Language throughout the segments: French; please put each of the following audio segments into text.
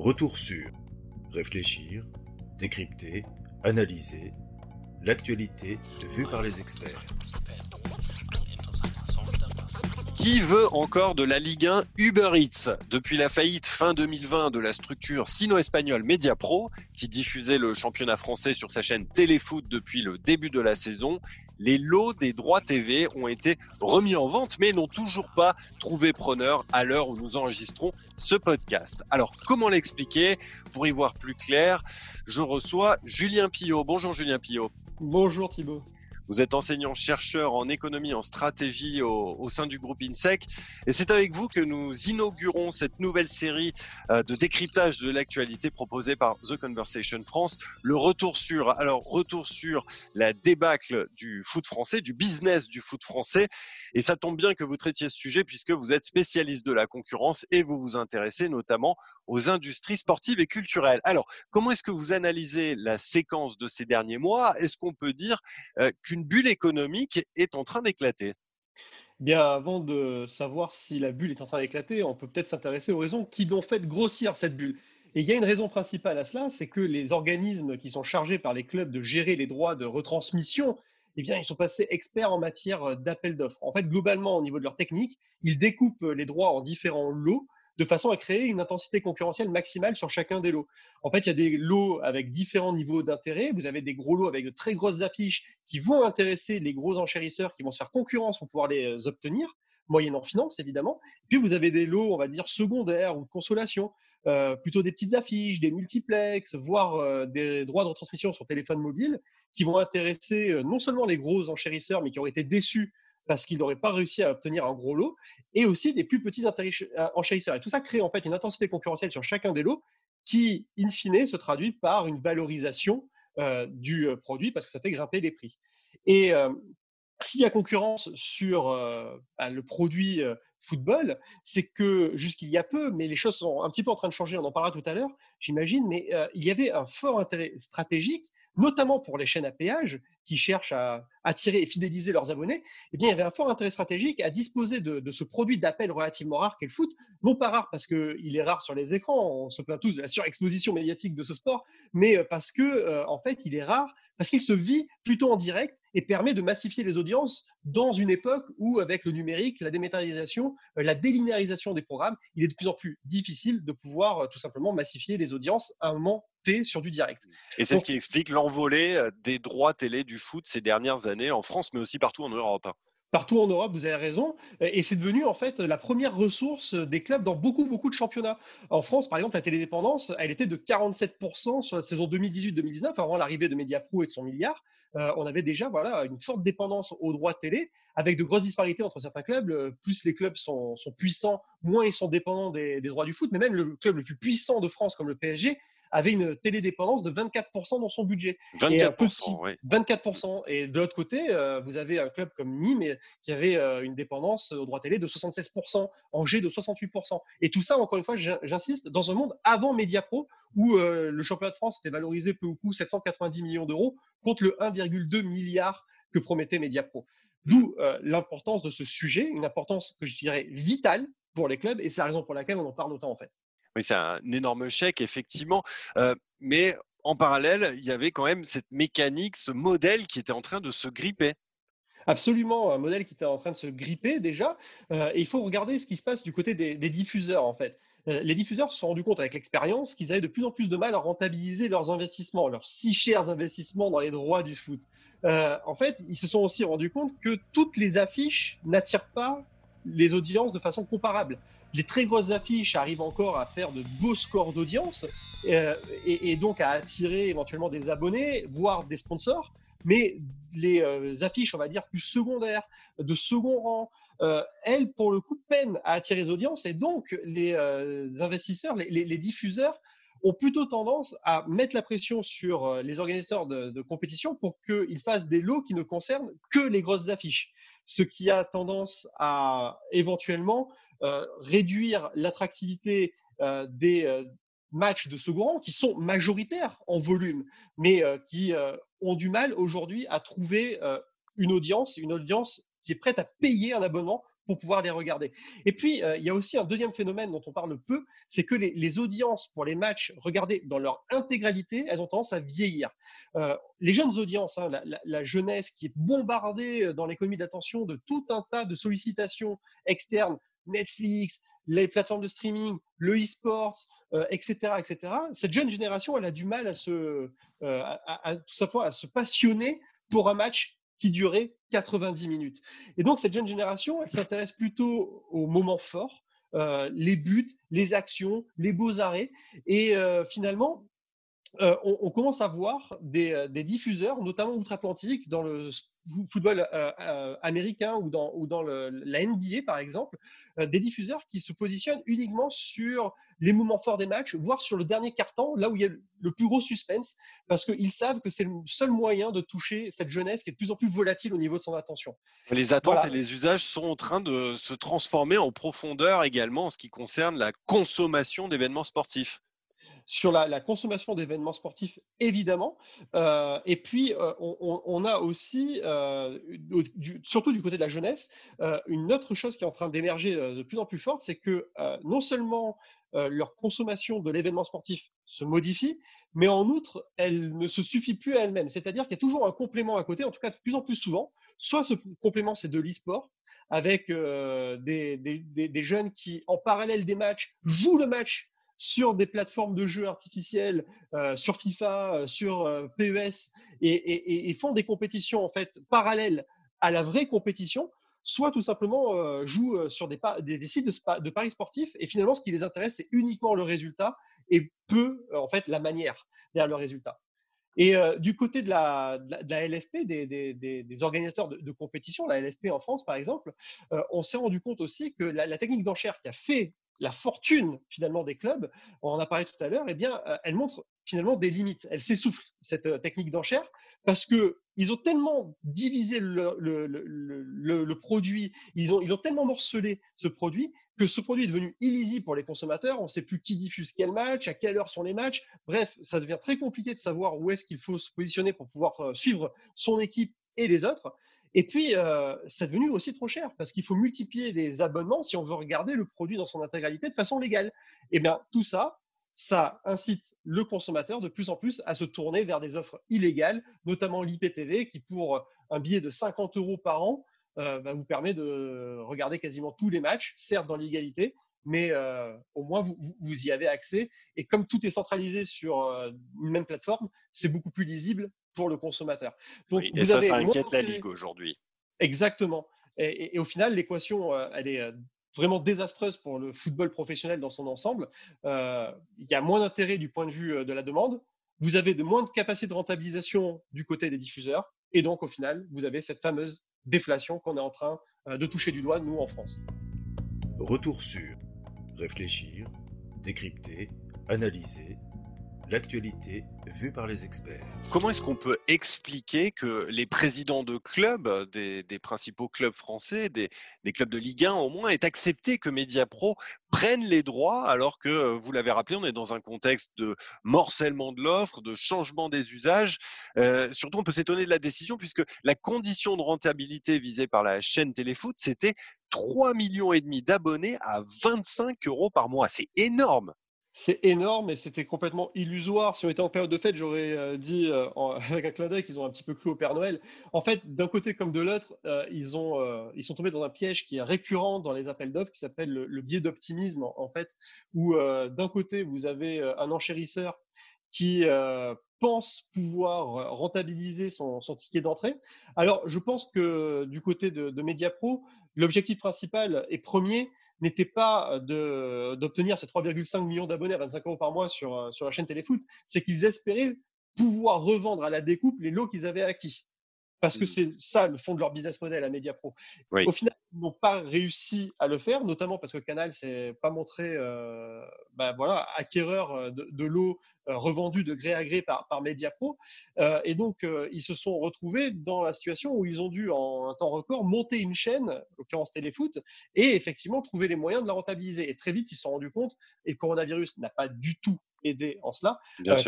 Retour sur. Réfléchir, décrypter, analyser. L'actualité vue par les experts. Qui veut encore de la Ligue 1 Uber Eats? Depuis la faillite fin 2020 de la structure sino-espagnole Mediapro, qui diffusait le championnat français sur sa chaîne Téléfoot depuis le début de la saison, les lots des droits TV ont été remis en vente, mais n'ont toujours pas trouvé preneur à l'heure où nous enregistrons ce podcast. Alors, comment l'expliquer? Pour y voir plus clair, je reçois Julien Pillot. Bonjour Julien Pillot. Bonjour Thibault. Vous êtes enseignant-chercheur en économie, en stratégie au, sein du groupe INSEC. Et c'est avec vous que nous inaugurons cette nouvelle série euh, de décryptage de l'actualité proposée par The Conversation France. Le retour sur, alors, retour sur la débâcle du foot français, du business du foot français. Et ça tombe bien que vous traitiez ce sujet puisque vous êtes spécialiste de la concurrence et vous vous intéressez notamment aux industries sportives et culturelles. Alors, comment est-ce que vous analysez la séquence de ces derniers mois? Est-ce qu'on peut dire euh, qu'une bulle économique est en train d'éclater Bien, avant de savoir si la bulle est en train d'éclater, on peut peut-être s'intéresser aux raisons qui l'ont fait grossir cette bulle. Et il y a une raison principale à cela, c'est que les organismes qui sont chargés par les clubs de gérer les droits de retransmission, eh bien, ils sont passés experts en matière d'appel d'offres. En fait, globalement, au niveau de leur technique, ils découpent les droits en différents lots de façon à créer une intensité concurrentielle maximale sur chacun des lots. En fait, il y a des lots avec différents niveaux d'intérêt. Vous avez des gros lots avec de très grosses affiches qui vont intéresser les gros enchérisseurs qui vont se faire concurrence pour pouvoir les euh, obtenir moyennant finance évidemment. Puis vous avez des lots, on va dire secondaires ou de consolation, euh, plutôt des petites affiches, des multiplex, voire euh, des droits de retransmission sur téléphone mobile, qui vont intéresser non seulement les gros enchérisseurs, mais qui ont été déçus parce qu'ils n'auraient pas réussi à obtenir un gros lot, et aussi des plus petits euh, enchérisseurs. Et tout ça crée en fait une intensité concurrentielle sur chacun des lots qui, in fine, se traduit par une valorisation euh, du euh, produit parce que ça fait grimper les prix. Et s'il y a concurrence sur bah, le produit football, c'est que jusqu'il y a peu, mais les choses sont un petit peu en train de changer, on en parlera tout à l'heure, j'imagine, mais il y avait un fort intérêt stratégique, notamment pour les chaînes à péage qui cherchent à attirer et fidéliser leurs abonnés, eh bien, il y avait un fort intérêt stratégique à disposer de, ce produit d'appel relativement rare qu'est le foot. Non pas rare parce qu'il est rare sur les écrans, on se plaint tous de la surexposition médiatique de ce sport, mais parce que, en fait, il est rare, parce qu'il se vit plutôt en direct et permet de massifier les audiences dans une époque où, avec le numérique, la dématérialisation, la délinéarisation des programmes, il est de plus en plus difficile de pouvoir tout simplement massifier les audiences à un moment Sur du direct. Et c'est ce qui explique l'envolée des droits télé du foot ces dernières années en France, mais aussi partout en Europe. Hein. Partout en Europe, vous avez raison. Et c'est devenu en fait la première ressource des clubs dans beaucoup, beaucoup de championnats. En France, par exemple, la télédépendance, elle était de 47% sur la saison 2018-2019, avant l'arrivée de Mediapro et de son milliard. Euh, on avait déjà voilà, une forte dépendance aux droits de télé, avec de grosses disparités entre certains clubs. Euh, plus les clubs sont, puissants, moins ils sont dépendants des, des droits du foot. Mais même le club le plus puissant de France, comme le PSG, avait une télédépendance de 24% dans son budget. 24%, et 24%. Et de l'autre côté, euh, vous avez un club comme Nîmes qui avait euh, une dépendance au droit télé de 76%, Angers de 68%. Et tout ça, encore une fois, j'insiste, dans un monde avant Mediapro, où euh, le championnat de France était valorisé peu ou prou 790 millions d'euros contre le 1,2 milliard que promettait Mediapro. D'où l'importance de ce sujet, une importance que je dirais vitale pour les clubs, et c'est la raison pour laquelle on en parle autant en fait. Oui, c'est un énorme chèque, effectivement. mais en parallèle, il y avait quand même cette mécanique, ce modèle qui était en train de se gripper. Absolument, un modèle qui était en train de se gripper déjà. et il faut regarder ce qui se passe du côté des, diffuseurs, en fait. les diffuseurs se sont rendus compte avec l'expérience qu'ils avaient de plus en plus de mal à rentabiliser leurs investissements, leurs si chers investissements dans les droits du foot. en fait, ils se sont aussi rendus compte que toutes les affiches n'attirent pas les audiences de façon comparable. Les très grosses affiches arrivent encore à faire de beaux scores d'audience euh, et, donc à attirer éventuellement des abonnés, voire des sponsors. Mais les euh, affiches, on va dire, plus secondaires, de second rang, euh, elles, pour le coup, peinent à attirer les audiences et donc les investisseurs, les, diffuseurs ont plutôt tendance à mettre la pression sur les organisateurs de, de compétition pour qu'ils fassent des lots qui ne concernent que les grosses affiches. Ce qui a tendance à éventuellement euh, réduire l'attractivité euh, des euh, matchs de second rang qui sont majoritaires en volume, mais qui ont du mal aujourd'hui à trouver une audience, une audience qui est prête à payer un abonnement pour pouvoir les regarder. Et puis, il y a aussi un deuxième phénomène dont on parle peu, c'est que les, audiences pour les matchs regardés dans leur intégralité, elles ont tendance à vieillir. les jeunes audiences, hein, la, jeunesse qui est bombardée dans l'économie d'attention de tout un tas de sollicitations externes, Netflix, les plateformes de streaming, le e-sport, etc., etc. Cette jeune génération, elle a du mal à se, à, tout à se passionner pour un match qui durait 90 minutes. Et donc, cette jeune génération, elle s'intéresse plutôt aux moments forts, euh, les buts, les actions, les beaux arrêts. Et euh, finalement, euh, on, commence à voir des, diffuseurs, notamment outre-Atlantique, dans le football américain ou dans, ou dans le, la NBA par exemple, des diffuseurs qui se positionnent uniquement sur les moments forts des matchs, voire sur le dernier carton, là où il y a le plus gros suspense, parce qu'ils savent que c'est le seul moyen de toucher cette jeunesse qui est de plus en plus volatile au niveau de son attention. Les attentes et les usages sont en train de se transformer en profondeur également en ce qui concerne la consommation d'événements sportifs sur la, consommation d'événements sportifs, évidemment. Euh, et puis, euh, on, a aussi, euh, surtout du côté de la jeunesse, une autre chose qui est en train d'émerger de plus en plus forte, c'est que non seulement leur consommation de l'événement sportif se modifie, mais en outre, elle ne se suffit plus à elle-même. C'est-à-dire qu'il y a toujours un complément à côté, en tout cas de plus en plus souvent. Soit ce complément, c'est de l'e-sport, avec des, des, jeunes qui, en parallèle des matchs, jouent le match sur des plateformes de jeux artificiels, euh, sur FIFA, euh, sur euh, PES, et, font des compétitions en fait parallèles à la vraie compétition, soit tout simplement jouent sur des, sites de, paris sportifs, et finalement ce qui les intéresse, c'est uniquement le résultat et peu en fait la manière derrière le résultat. Et du côté de la, LFP, des, organisateurs de, compétition, la LFP en France par exemple, on s'est rendu compte aussi que la, la technique d'enchère qui a fait la fortune finalement des clubs, on en a parlé tout à l'heure, eh bien, euh, elle montre finalement des limites. Elle s'essouffle cette euh, technique d'enchère parce que ils ont tellement divisé le, produit, ils ont, ils ont tellement morcelé ce produit que ce produit est devenu illisible pour les consommateurs. On ne sait plus qui diffuse quel match, à quelle heure sont les matchs. Bref, ça devient très compliqué de savoir où est-ce qu'il faut se positionner pour pouvoir euh, suivre son équipe et les autres. Et puis, euh, c'est devenu aussi trop cher parce qu'il faut multiplier les abonnements si on veut regarder le produit dans son intégralité de façon légale. Et eh bien, tout ça, ça incite le consommateur de plus en plus à se tourner vers des offres illégales, notamment l'IPTV, qui pour un billet de 50 euros par an euh, vous permet de regarder quasiment tous les matchs, certes dans l'égalité, mais euh, au moins vous, vous, y avez accès. Et comme tout est centralisé sur euh, une même plateforme, c'est beaucoup plus lisible pour le consommateur. Donc, et ça, ça inquiète la Ligue aujourd'hui. Exactement. Et, au final, l'équation, euh, elle est vraiment désastreuse pour le football professionnel dans son ensemble. il y a moins d'intérêt du point de vue de la demande. Vous avez de moins de capacité de rentabilisation du côté des diffuseurs. Et donc, au final, vous avez cette fameuse déflation qu'on est en train de toucher du doigt, nous, en France. Retour sur réfléchir, décrypter, analyser l'actualité vue par les experts. Comment est-ce qu'on peut expliquer que les présidents de clubs, des, principaux clubs français, des, clubs de Ligue 1 au moins, aient accepté que Mediapro prenne les droits alors que, vous l'avez rappelé, on est dans un contexte de morcellement de l'offre, de changement des usages. Euh, surtout, on peut s'étonner de la décision puisque la condition de rentabilité visée par la chaîne Téléfoot, c'était 3 millions et demi d'abonnés à 25 euros par mois. C'est énorme. C'est énorme et c'était complètement illusoire. Si on était en période de fête, j'aurais euh, dit euh, avec un clin d'œil qu'ils ont un petit peu cru au Père Noël. En fait, d'un côté comme de l'autre, euh, ils, ont, ils sont tombés dans un piège qui est récurrent dans les appels d'offres, qui s'appelle le, biais d'optimisme, en fait, où d'un côté, vous avez un enchérisseur qui pense pouvoir rentabiliser son, ticket d'entrée. Alors, je pense que du côté de, de MediaPro, l'objectif principal et premier, n'était pas d'obtenir ces 3,5 millions d'abonnés à 25 euros par mois sur, sur la chaîne Téléfoot, c'est qu'ils espéraient pouvoir revendre à la découpe les lots qu'ils avaient acquis. Parce que mmh. c'est ça le fond de leur business model à Mediapro. Au final, ils n'ont pas réussi à le faire, notamment parce que Canal s'est pas montré euh, bah, voilà, acquéreur euh, de, de l'eau euh, revendue de gré à gré par, par Mediapro. Euh, et donc, euh, ils se sont retrouvés dans la situation où ils ont dû, en un temps record, monter une chaîne, en l'occurrence Téléfoot, et effectivement trouver les moyens de la rentabiliser. Et très vite, ils se sont rendus compte, et le coronavirus n'a pas du tout aider en cela,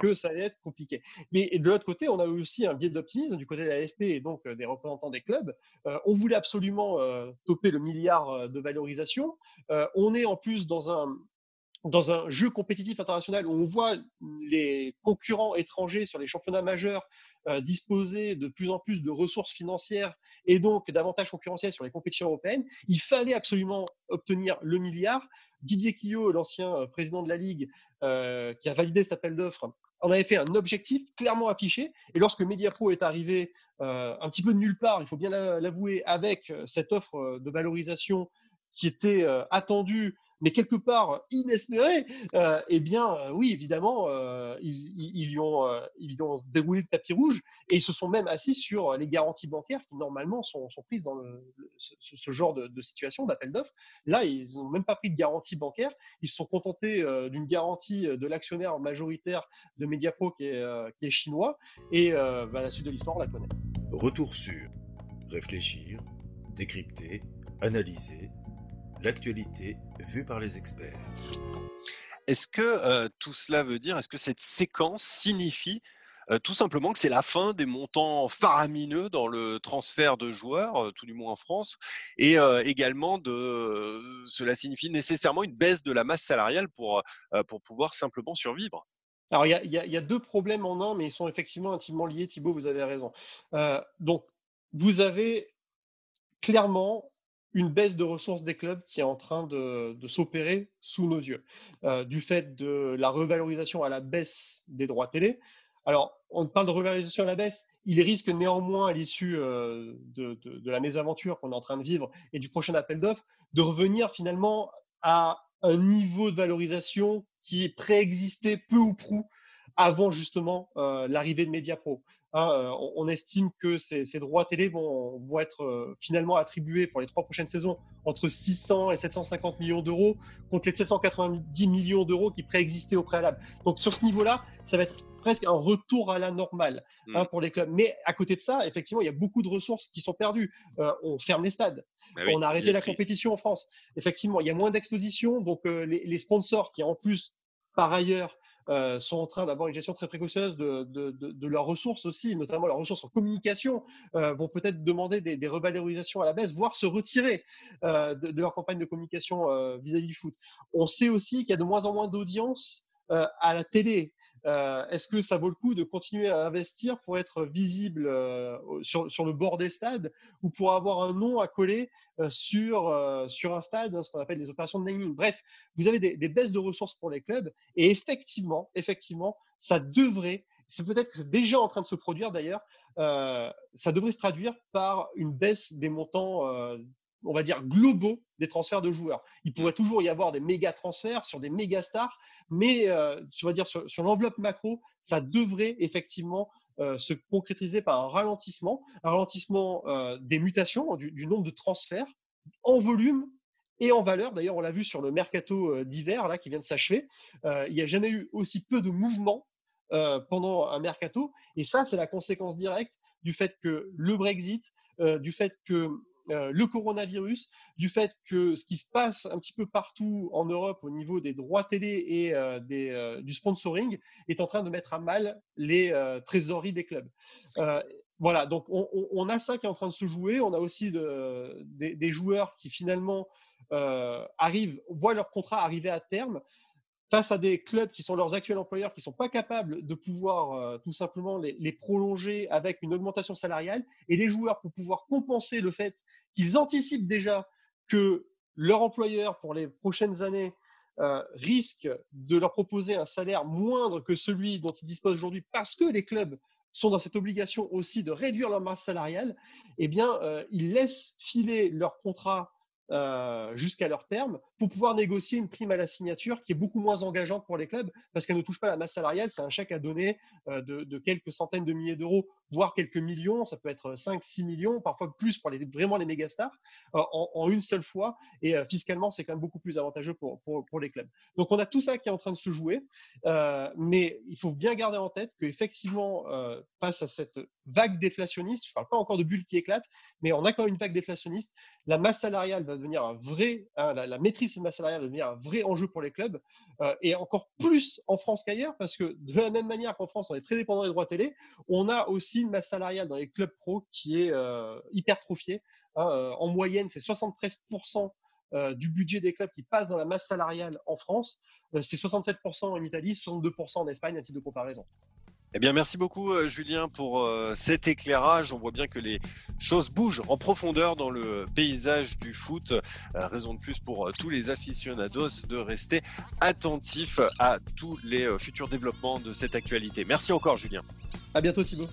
que ça allait être compliqué. Mais de l'autre côté, on a aussi un biais d'optimisme du côté de la et donc des représentants des clubs. on voulait absolument toper le milliard de valorisation. on est en plus dans un, dans un jeu compétitif international où on voit les concurrents étrangers sur les championnats majeurs euh, disposer de plus en plus de ressources financières et donc davantage concurrentiels sur les compétitions européennes, il fallait absolument obtenir le milliard. Didier Quillot, l'ancien euh, président de la Ligue, euh, qui a validé cet appel d'offres, en avait fait un objectif clairement affiché. Et lorsque Mediapro est arrivé un petit peu de nulle part, il faut bien l'avouer, avec cette offre de valorisation qui était attendue mais quelque part inespéré, euh, eh bien, euh, oui, évidemment, euh, ils, ils, ont, euh, déroulé le tapis rouge et ils se sont même assis sur les garanties bancaires qui, normalement, sont, prises dans ce, genre de, situation, d'appel d'offres. Là, ils n'ont même pas pris de garantie bancaire. Ils se sont contentés d'une garantie de l'actionnaire majoritaire de Mediapro qui est, qui est chinois. Et bah, la suite de l'histoire, on la connaît. Retour sur réfléchir, décrypter, analyser l'actualité vue par les experts. Est-ce que euh, tout cela veut dire, est-ce que cette séquence signifie euh, tout simplement que c'est la fin des montants faramineux dans le transfert de joueurs, euh, tout du moins en France, et également de, cela signifie nécessairement une baisse de la masse salariale pour, pour pouvoir simplement survivre? Alors il y, y, a deux problèmes en un, mais ils sont effectivement intimement liés. Thibault, vous avez raison. donc vous avez clairement une baisse de ressources des clubs qui est en train de, s'opérer sous nos yeux, euh, du fait de la revalorisation à la baisse des droits télé. Alors, on parle de revalorisation à la baisse, il risque néanmoins, à l'issue euh, de, la mésaventure qu'on est en train de vivre et du prochain appel d'offres, de revenir finalement à un niveau de valorisation qui préexistait peu ou prou avant justement euh, l'arrivée de Mediapro. Hein, euh, on, estime que ces, droits télé vont, vont être euh, finalement attribués pour les trois prochaines saisons entre 600 et 750 millions d'euros contre les 790 millions d'euros qui préexistaient au préalable. Donc sur ce niveau-là, ça va être presque un retour à la normale hein, mm. pour les clubs. Mais à côté de ça, effectivement, il y a beaucoup de ressources qui sont perdues. Euh, on ferme les stades, bah on a arrêté la compétition en France. Effectivement, il y a moins d'exposition, donc les, les, sponsors qui en plus, par ailleurs, euh, sont en train d'avoir une gestion très précautionneuse de, de, de, leurs ressources aussi, notamment leurs ressources en communication, euh, vont peut-être demander des, revalorisations à la baisse, voire se retirer euh, de, leur campagne de communication vis-à-vis -vis du foot. On sait aussi qu'il y a de moins en moins d'audience à la télé. Euh, est-ce que ça vaut le coup de continuer à investir pour être visible euh, sur, sur, le bord des stades ou pour avoir un nom à coller euh, sur, sur un stade, hein, ce qu'on appelle les opérations de naming? Bref, vous avez des, des, baisses de ressources pour les clubs et effectivement, effectivement, ça devrait, c'est peut-être que c'est déjà en train de se produire d'ailleurs, ça devrait se traduire par une baisse des montants on va dire, globaux des transferts de joueurs. Il pourrait toujours y avoir des méga transferts sur des méga stars, mais euh, dire sur, l'enveloppe macro, ça devrait effectivement euh, se concrétiser par un ralentissement, un ralentissement euh, des mutations, du, nombre de transferts en volume et en valeur. D'ailleurs, on l'a vu sur le mercato euh, d'hiver là qui vient de s'achever. il n'y a jamais eu aussi peu de mouvements pendant un mercato, et ça, c'est la conséquence directe du fait que le Brexit, du fait que euh, le coronavirus, du fait que ce qui se passe un petit peu partout en Europe au niveau des droits télé et euh, des, euh, du sponsoring est en train de mettre à mal les trésoreries des clubs. voilà, donc on, a ça qui est en train de se jouer. On a aussi de, des, des, joueurs qui finalement arrivent, voient leur contrat arriver à terme face à des clubs qui sont leurs actuels employeurs, qui ne sont pas capables de pouvoir euh, tout simplement les, prolonger avec une augmentation salariale, et les joueurs pour pouvoir compenser le fait qu'ils anticipent déjà que leur employeur pour les prochaines années euh, risque de leur proposer un salaire moindre que celui dont ils disposent aujourd'hui parce que les clubs sont dans cette obligation aussi de réduire leur masse salariale, eh bien, euh, ils laissent filer leur contrat jusqu'à leur terme pour pouvoir négocier une prime à la signature qui est beaucoup moins engageante pour les clubs parce qu'elle ne touche pas la masse salariale. C'est un chèque à donner euh, de, quelques centaines de milliers d'euros, voire quelques millions. Ça peut être 5-6 millions, parfois plus pour les, vraiment les méga stars euh, en, une seule fois. Et fiscalement, c'est quand même beaucoup plus avantageux pour, pour, pour, les clubs. Donc on a tout ça qui est en train de se jouer. mais il faut bien garder en tête qu'effectivement, face à cette vague déflationniste, je ne parle pas encore de bulle qui éclate, mais on a quand même une vague déflationniste. La masse salariale va devenir un vrai, la, maîtrise aussi cette masse salariale devenir un vrai enjeu pour les clubs, et encore plus en France qu'ailleurs, parce que de la même manière qu'en France, on est très dépendant des droits télé, on a aussi une masse salariale dans les clubs pro qui est hypertrophiée. Hein, en moyenne, c'est 73% du budget des clubs qui passe dans la masse salariale en France. c'est 67% en Italie, 62% en Espagne, à titre de comparaison. Eh merci beaucoup, euh, Julien, pour euh, cet éclairage. On voit bien que les choses bougent en profondeur dans le paysage du foot. Euh, raison de plus pour tous les aficionados de rester attentifs à tous les futurs développements de cette actualité. Merci encore, Julien. À bientôt, Thibaut.